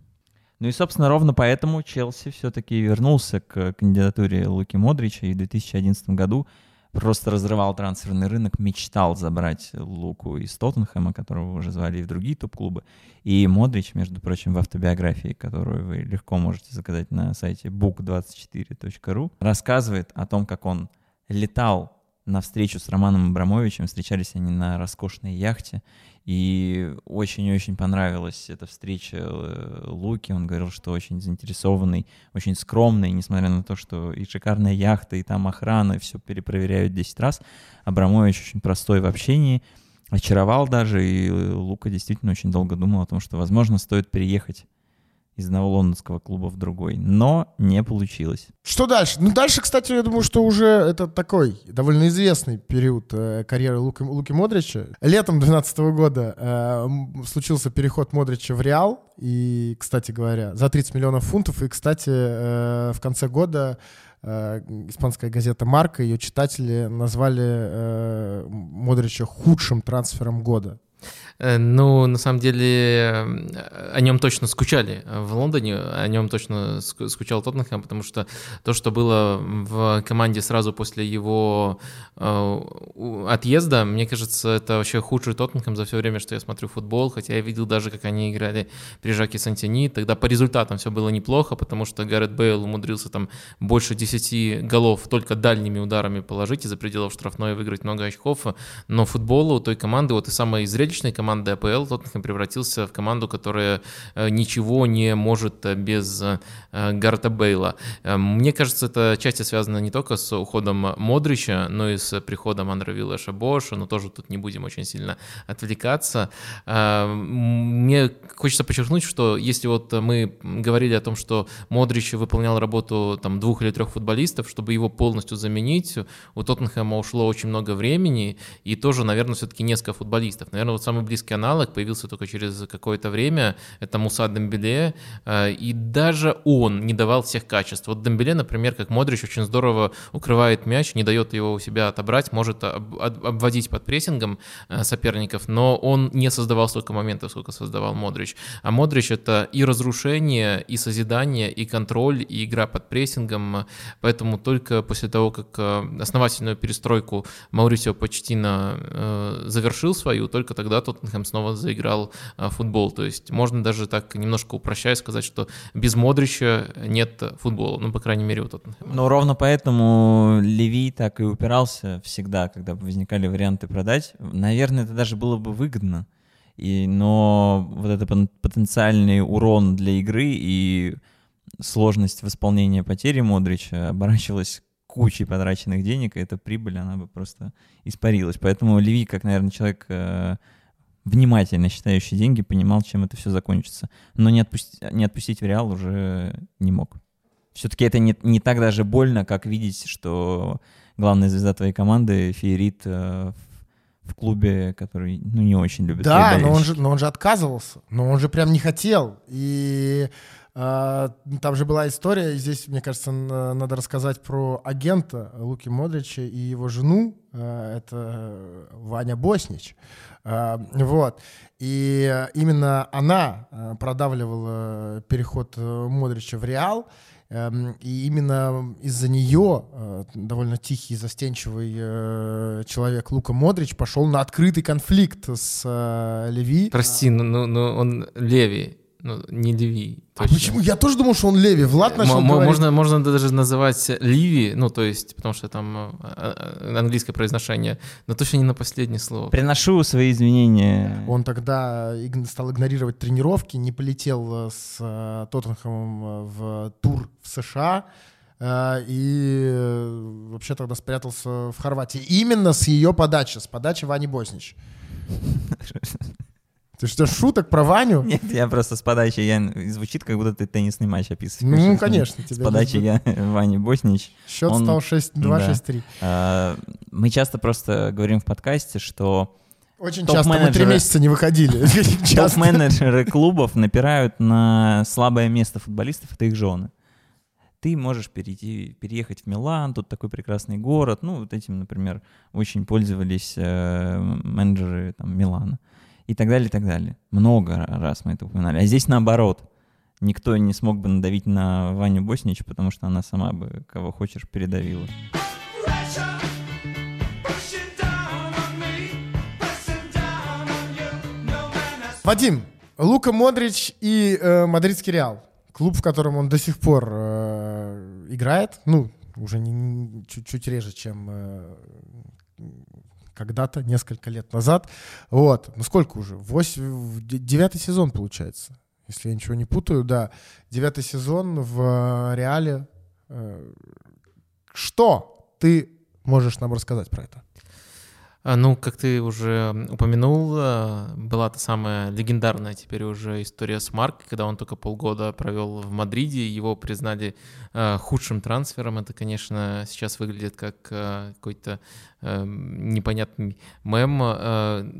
Ну и, собственно, ровно поэтому Челси все-таки вернулся к кандидатуре Луки Модрича и в 2011 году просто разрывал трансферный рынок, мечтал забрать Луку из Тоттенхэма, которого уже звали и в другие топ-клубы. И Модрич, между прочим, в автобиографии, которую вы легко можете заказать на сайте book24.ru, рассказывает о том, как он летал на встречу с Романом Абрамовичем, встречались они на роскошной яхте, и очень-очень понравилась эта встреча э, Луки. Он говорил, что очень заинтересованный, очень скромный, несмотря на то, что и шикарная яхта, и там охрана, и все перепроверяют 10 раз. Абрамович очень простой в общении, очаровал даже, и Лука действительно очень долго думал о том, что, возможно, стоит переехать из одного лондонского клуба в другой. Но не получилось. Что дальше? Ну, дальше, кстати, я думаю, что уже это такой довольно известный период э, карьеры Луки, Луки Модрича. Летом 2012 года э, случился переход Модрича в Реал. И, кстати говоря, за 30 миллионов фунтов. И, кстати, э, в конце года э, испанская газета «Марка», ее читатели назвали э, Модрича худшим трансфером года. Э, ну, на самом деле, э, о нем точно скучали в Лондоне, о нем точно скучал Тоттенхэм, потому что то, что было в команде сразу после его э, отъезда, мне кажется, это вообще худший Тоттенхэм за все время, что я смотрю футбол, хотя я видел даже, как они играли при Жаке Сантини, тогда по результатам все было неплохо, потому что Гаррет Бейл умудрился там больше 10 голов только дальними ударами положить из-за пределов штрафной выиграть много очков, но футболу той команды, вот и самой зрелищной команды, команды АПЛ Тоттенхэм превратился в команду, которая э, ничего не может э, без э, Гарта Бейла. Мне кажется, это части связано не только с уходом Модрича, но и с приходом Андре Виллаша Боша, но тоже тут не будем очень сильно отвлекаться. Мне хочется подчеркнуть, что если вот мы говорили о том, что Модрич выполнял работу там двух или трех футболистов, чтобы его полностью заменить, у Тоттенхэма ушло очень много времени, и тоже, наверное, все-таки несколько футболистов. Наверное, вот самый близкий близкий аналог появился только через какое-то время, это Муса Дембеле, э, и даже он не давал всех качеств. Вот Дембеле, например, как Модрич, очень здорово укрывает мяч, не дает его у себя отобрать, может обводить под прессингом э, соперников, но он не создавал столько моментов, сколько создавал Модрич. А Модрич — это и разрушение, и созидание, и контроль, и игра под прессингом, поэтому только после того, как э, основательную перестройку Маурисио Почтина завершил свою, только тогда тот Тоттенхэм снова заиграл а, футбол. То есть можно даже так немножко упрощая сказать, что без Модрича нет футбола, ну, по крайней мере, у Тоттенхэма. Но ровно поэтому Леви так и упирался всегда, когда возникали варианты продать. Наверное, это даже было бы выгодно. И, но вот это потенциальный урон для игры и сложность восполнения потери Модрича оборачивалась кучей потраченных денег, и эта прибыль, она бы просто испарилась. Поэтому Леви, как, наверное, человек э, внимательно считающий деньги, понимал, чем это все закончится. Но не, отпусти, не отпустить в Реал уже не мог. Все-таки это не, не так даже больно, как видеть, что главная звезда твоей команды феерит э, в клубе, который ну, не очень любит. Да, но он, же, но он же отказывался. Но он же прям не хотел. И там же была история, здесь, мне кажется, надо рассказать про агента Луки Модрича и его жену. Э, это Ваня Боснич. Э, вот. И именно она э, продавливала переход Модрича в Реал. Эм, и именно из-за нее довольно тихий, застенчивый человек Лука Модрич пошел на открытый конфликт с Леви. Прости, но, но, но он Леви ну, не Леви. А почему? Я тоже думал, что он Леви. Влад начал М- говорить... Можно, можно даже называть Ливи, ну, то есть, потому что там э, английское произношение, но точно не на последнее слово. Приношу свои извинения. Он тогда стал игнорировать тренировки, не полетел э, с э, Тоттенхэмом в тур в США, и вообще тогда спрятался в Хорватии. Именно с ее подачи, с подачи Вани Боснич. Ты что, шуток про Ваню? Нет, я просто с подачи я звучит, как будто ты теннисный матч описываешь. Ну, конечно. С подачи я Ваня Боснич. Счет он... стал 6-2, да. 6-3. А, мы часто просто говорим в подкасте, что очень часто мы три месяца не выходили. Топ-менеджеры клубов напирают на слабое место футболистов, это их жены. Ты можешь перейти, переехать в Милан, тут такой прекрасный город. Ну, вот этим, например, очень пользовались э, менеджеры там, Милана и так далее, и так далее. Много раз мы это упоминали. А здесь наоборот. Никто не смог бы надавить на Ваню Боснич, потому что она сама бы кого хочешь передавила. Вадим, Лука Модрич и э, Мадридский Реал. Клуб, в котором он до сих пор э, играет. Ну, уже чуть-чуть реже, чем э, когда-то, несколько лет назад. Вот. Ну сколько уже? Восемь, девятый сезон, получается. Если я ничего не путаю, да. Девятый сезон в э, Реале. Э, что ты можешь нам рассказать про это? А, Ну, как ты уже упомянул, а, была та самая легендарная теперь уже история с Маркой, когда он только полгода провел в Мадриде, его признали а, худшим трансфером. Это, конечно, сейчас выглядит как какой-то непонятный мем.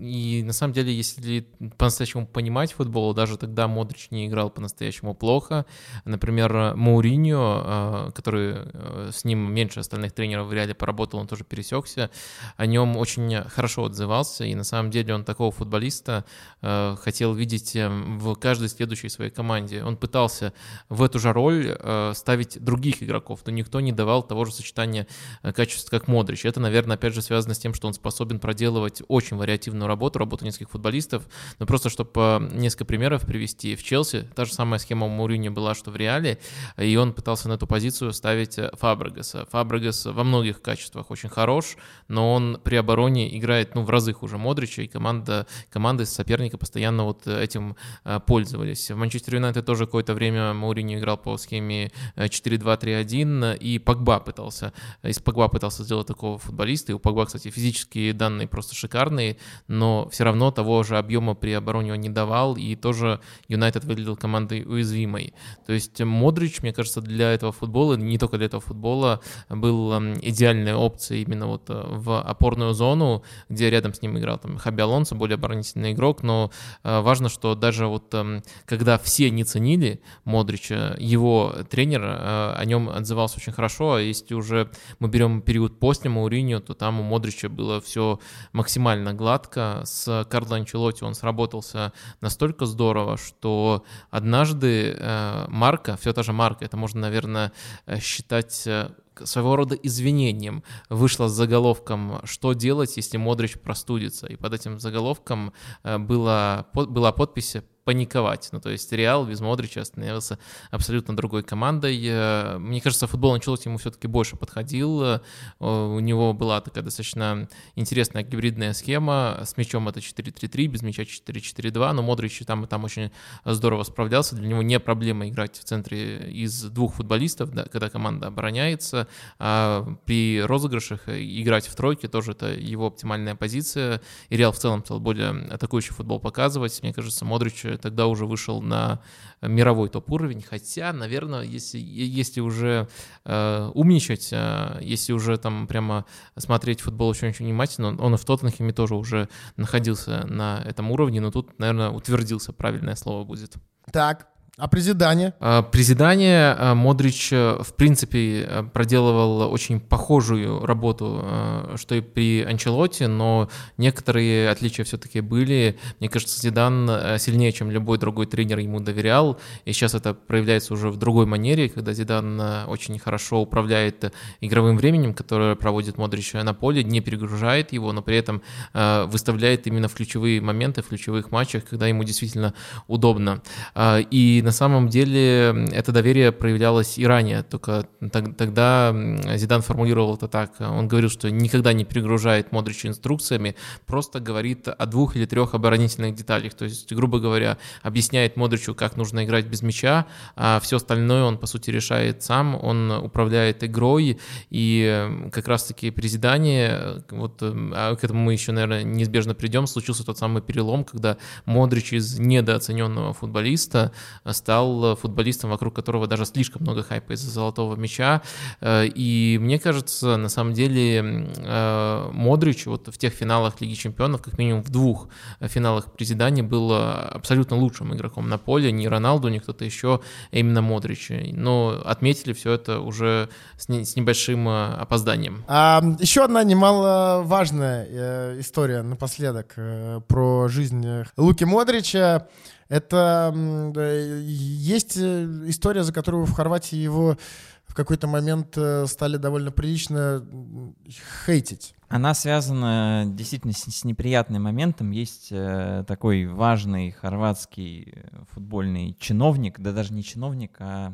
И на самом деле, если по-настоящему понимать футбол, даже тогда Модрич не играл по-настоящему плохо. Например, Мауриньо, который с ним меньше остальных тренеров в Реале поработал, он тоже пересекся, о нем очень хорошо отзывался, и на самом деле он такого футболиста э, хотел видеть э, в каждой следующей своей команде. Он пытался в эту же роль э, ставить других игроков, но никто не давал того же сочетания э, качеств, как Модрич. Это, наверное, опять же связано с тем, что он способен проделывать очень вариативную работу, работу нескольких футболистов, но просто чтобы несколько примеров привести. В Челси та же самая схема у Мауриньо была, что в Реале, и он пытался на эту позицию ставить э, Фабрегаса. Фабрегас во многих качествах очень хорош, но он при обороне играет ну, в разы хуже Модрича, и команда, команды соперника постоянно вот этим э, пользовались. В Манчестер Юнайтед тоже какое-то время Мауриньо играл по схеме э, 4-2-3-1, и Погба пытался, из Погба пытался сделать такого футболиста, и у Погба, кстати, физические данные просто шикарные, но все равно того же объема при обороне он не давал, и тоже Юнайтед выглядел командой уязвимой. То есть Модрич, мне кажется, для этого футбола, не только для этого футбола, был эм, идеальной опцией именно вот э, в опорную зону, где рядом с ним играл там Хаби Алонсо, более оборонительный игрок, но э, важно, что даже вот эм, когда все не ценили Модрича, его тренер э, о нем отзывался очень хорошо, а если уже мы берем период после Мауриньо, то там у Модрича было все максимально гладко, с Карло Анчелотти он сработался настолько здорово, что однажды э, Марка, все та же Марка, это можно, наверное, э, считать э, своего рода извинением, вышла с заголовком «Что делать, если Модрич простудится?» И под этим заголовком э, была, была подпись паниковать. Ну, то есть Реал без Модрича становился абсолютно другой командой. Э, Мне кажется, футбол Анчелотти ему все-таки больше подходил. Э, У него была такая достаточно интересная гибридная схема. С мячом это 4-3-3, без мяча 4-4-2, но Модрич там, и там очень здорово справлялся. Для него не проблема играть в центре из двух футболистов, да, когда команда обороняется. А при розыгрышах играть в тройке тоже это его оптимальная позиция. И Реал в целом стал более атакующий футбол показывать. Мне кажется, Модрич тогда уже вышел на мировой топ-уровень. Хотя, наверное, если, если уже э, умничать, э, если уже там прямо смотреть футбол очень-очень внимательно, он, он и в Тоттенхеме тоже уже находился на этом уровне, но тут, наверное, утвердился, правильное слово будет. Так, а при Зидане? А, а, Модрич, э, в принципе, э, проделывал очень похожую работу, э, что и при Анчелоте, но некоторые отличия все-таки были. Мне кажется, Зидан сильнее, чем любой другой тренер ему доверял, и сейчас это проявляется уже в другой манере, когда Зидан очень хорошо управляет игровым временем, которое проводит Модрич на поле, не перегружает его, но при этом выставляет именно в ключевые моменты, в ключевых матчах, когда ему действительно удобно. А, И на самом деле это доверие проявлялось и ранее, только тог- тогда Зидан формулировал это так. Он говорил, что никогда не перегружает Модрича инструкциями, просто говорит о двух или трех оборонительных деталях. То есть, грубо говоря, объясняет Модричу, как нужно играть без мяча, а все остальное он, по сути, решает сам, он управляет игрой, и э, как раз-таки при Зидане, э, вот э, а к этому мы еще, наверное, неизбежно придем, случился тот самый перелом, когда Модрич из недооцененного футболиста стал футболистом, вокруг которого даже слишком много хайпа из-за золотого мяча. Э, И мне кажется, на самом деле э, Модрич вот в тех финалах Лиги Чемпионов, как минимум в двух финалах при Зидане, был э, абсолютно лучшим игроком на поле. Не Роналду, не кто-то еще, а именно Модрич. Но отметили все это уже с не- с небольшим э, опозданием. А, еще одна немаловажная э, история напоследок э, про жизнь э, Луки Модрича. Это есть э, история, за которую в Хорватии его в какой-то момент э, стали довольно прилично хейтить. Она связана действительно с, с неприятным моментом. Есть э, такой важный хорватский э, футбольный чиновник, да даже не чиновник, а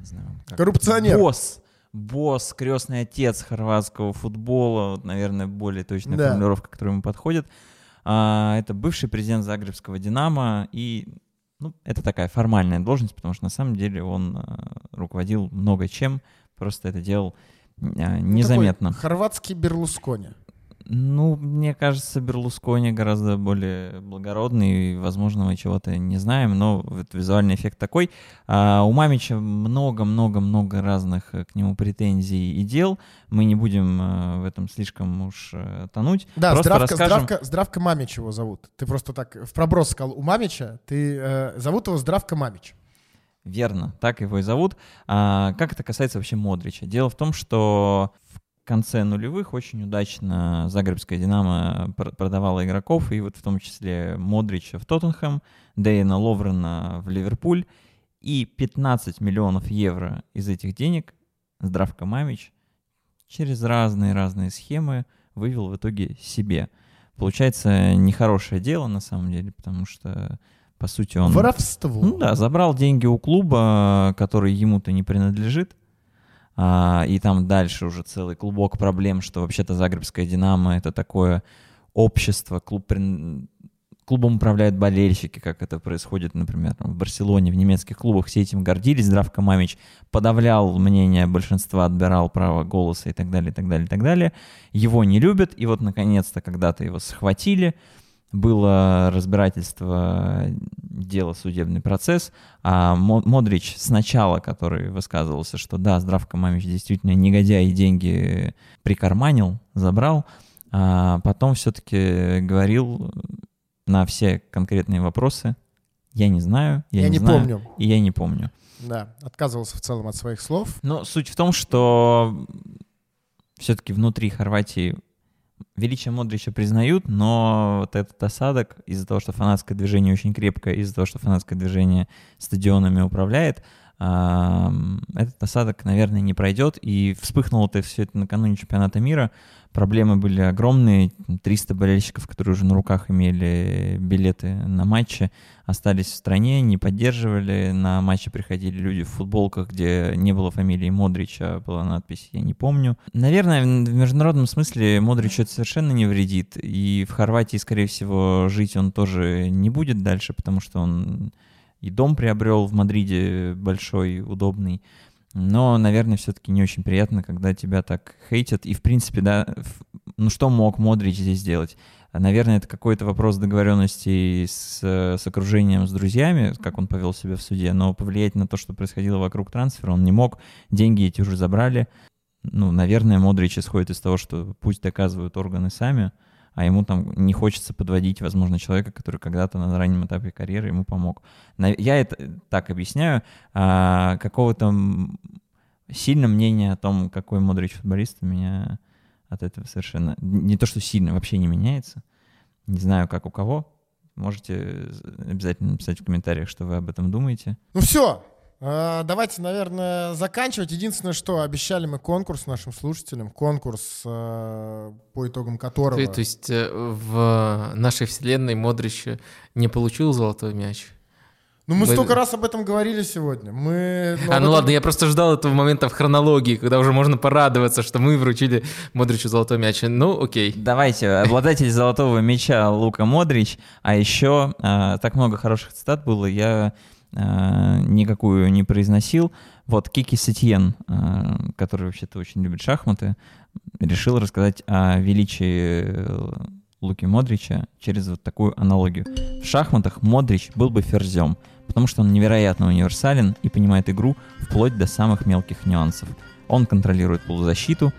не знаю, как- Коррупционер. босс, босс, крестный отец хорватского футбола, вот, наверное, более точная Да. формулировка, которая ему подходит. А, это бывший президент Загребского Динамо, и ну, это такая формальная должность, потому что на самом деле он э, руководил много чем, просто это делал э, Ну, незаметно. такой хорватский Берлускони. Ну, мне кажется, Берлускони гораздо более благородный, и, возможно, мы чего-то не знаем, но вот визуальный эффект такой. А у Мамича много-много-много разных э, к нему претензий и дел. Мы не будем э, в этом слишком уж э, тонуть. Да, Просто здравка, расскажем- здравка, здравка Мамич его зовут. Ты просто так в проброс сказал у Мамича, ты э, зовут его Здравка Мамич. Верно, так его и зовут. А, как это касается вообще Модрича? Дело в том, что в конце нулевых очень удачно Загребская «Динамо» пр- продавала игроков, и вот в том числе Модрича в Тоттенхэм, Дэйна Ловрена в Ливерпуль, и 15 миллионов евро из этих денег Здравко Мамич через разные-разные схемы вывел в итоге себе. Получается, нехорошее дело на самом деле, потому что, по сути, он... Воровство. Ну да, забрал деньги у клуба, который ему-то не принадлежит. А, и там дальше уже целый клубок проблем, что вообще-то Загребская Динамо это такое общество, клуб клубом управляют болельщики, как это происходит, например, в Барселоне, в немецких клубах, все этим гордились. Здравко Мамич подавлял мнение большинства, отбирал право голоса и так далее, и так далее, и так далее. Его не любят, и вот наконец-то когда-то его схватили, было разбирательство, дело, судебный процесс, а Мо- Модрич сначала, который высказывался, что да, Здравко Мамич действительно негодяй и деньги прикарманил, забрал, а потом все-таки говорил на все конкретные вопросы, я не знаю, я, Я, не знаю, помню. и я не помню. Да, отказывался в целом от своих слов. Но суть в том, что все-таки внутри Хорватии величие Модрича признают, но вот этот осадок из-за того, что фанатское движение очень крепкое, из-за того, что фанатское движение стадионами управляет, этот осадок, наверное, не пройдет. И вспыхнуло это все это накануне чемпионата мира. Проблемы были огромные. 300 болельщиков, которые уже на руках имели билеты на матчи, остались в стране, не поддерживали. На матчи приходили люди в футболках, где не было фамилии Модрича, была надпись «Я не помню». Наверное, в международном смысле Модричу это совершенно не вредит. И в Хорватии, скорее всего, жить он тоже не будет дальше, потому что он и дом приобрел в Мадриде большой, удобный. Но, наверное, все-таки не очень приятно, когда тебя так хейтят. И, в принципе, да, ну что мог Модрич здесь сделать? Наверное, это какой-то вопрос договоренности с, э, с окружением, с друзьями, как он повел себя в суде, но повлиять на то, что происходило вокруг трансфера, он не мог. Деньги эти уже забрали. Ну, наверное, Модрич исходит из того, что пусть доказывают органы сами, а ему там не хочется подводить, возможно, человека, который когда-то на раннем этапе карьеры ему помог. Я это так объясняю. а, какого-то сильного мнения о том, какой Модрич футболист, у меня от этого совершенно... Не то, что сильно, вообще не меняется. Не знаю, как у кого. Можете обязательно написать в комментариях, что вы об этом думаете. Ну все, давайте, наверное, заканчивать. Единственное, что обещали мы конкурс нашим слушателям. Конкурс, э, по итогам которого... То, то есть э, в нашей вселенной Модрич не получил золотой мяч? Ну мы мы- столько раз об этом говорили сегодня. Мы... а, об ну этом- ладно, я просто ждал этого момента в хронологии, когда уже можно порадоваться, что мы вручили Модричу золотой мяч. Ну, окей. Давайте, обладатель золотого мяча Лука Модрич, а еще а, так много хороших цитат было, я а, никакую не произносил. Вот Кики Сетьен, а, который вообще-то очень любит шахматы, решил рассказать о величии э, Луки Модрича через вот такую аналогию. В шахматах Модрич был бы ферзем, потому что он невероятно универсален и понимает игру вплоть до самых мелких нюансов. Он контролирует полузащиту,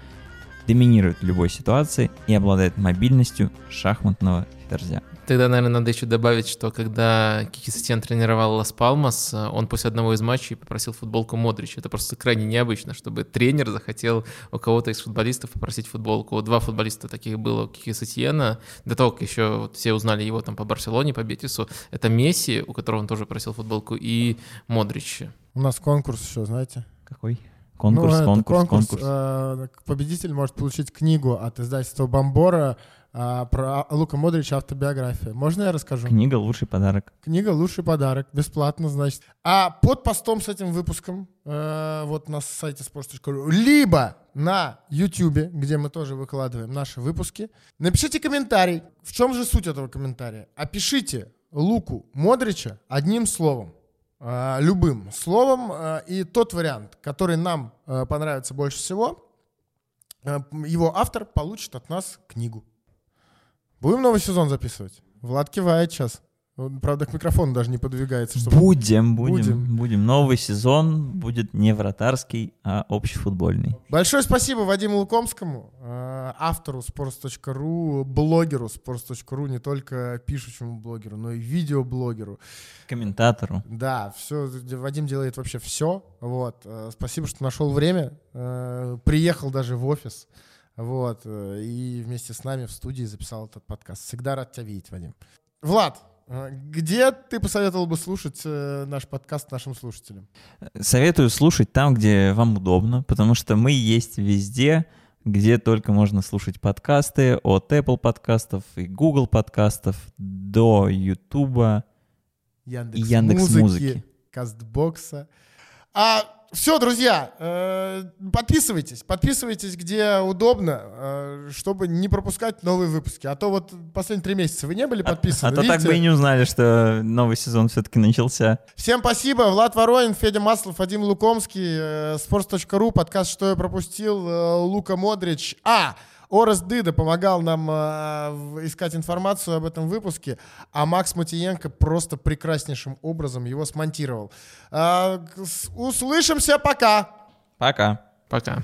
доминирует в любой ситуации и обладает мобильностью шахматного Дождя. Тогда, наверное, надо еще добавить, что когда Кики Сетьян тренировал Лас Палмас, он после одного из матчей попросил футболку Модрича. Это просто крайне необычно, чтобы тренер захотел у кого-то из футболистов попросить футболку. Два футболиста таких было у Кики Сетьяна. До того, как еще вот все узнали его там по Барселоне, по Бетису. Это Месси, у которого он тоже просил футболку, и Модрич. У нас конкурс еще, знаете? Какой? Конкурс, Ну, это конкурс, конкурс. э, победитель может получить книгу от издательства Бомбора э, про Лука Модрича автобиография. Можно я расскажу? Книга «Лучший подарок». Книга «Лучший подарок», бесплатно, значит. А под постом с этим выпуском, э, вот на сайте sports.ru, либо на YouTube, где мы тоже выкладываем наши выпуски, напишите комментарий. В чем же суть этого комментария? Опишите Луку Модрича одним словом. э, любым словом. э, и тот вариант, который нам э, понравится больше всего, его автор получит от нас книгу. Будем новый сезон записывать? Влад кивает сейчас. Он, правда, к микрофону даже не подвигается. Чтобы... Будем, будем, Будем. будем, Новый сезон будет не вратарский, а общефутбольный. Большое спасибо Вадиму Лукомскому, э, автору sports.ru, блогеру sports.ru, не только пишущему блогеру, но и видеоблогеру. Комментатору. Да, все, Вадим делает вообще все. Вот. э, Спасибо, что нашел время. э, Приехал даже в офис. Вот. э, И вместе с нами в студии записал этот подкаст. Всегда рад тебя видеть, Вадим. Влад, э, где ты посоветовал бы слушать э, наш подкаст нашим слушателям? Советую слушать там, где вам удобно, потому что мы есть везде, где только можно слушать подкасты, от Apple подкастов и Google подкастов до YouTube. Яндекс, И Яндекс.Музыки. Музыки, Кастбокса. А все, друзья, э, подписывайтесь, подписывайтесь, где удобно, э, чтобы не пропускать новые выпуски. А то вот последние три месяца вы не были А подписаны. то так бы и не узнали, что новый сезон все-таки начался. Всем спасибо. Влад Воронин, Федя Маслов, Вадим Лукомский, э, sports.ru, подкаст «Что я пропустил», Лука Модрич. А, Орес Дыда помогал нам э, искать информацию об этом выпуске, а Макс Матиенко просто прекраснейшим образом его смонтировал. Э, услышимся, пока! Пока. Пока.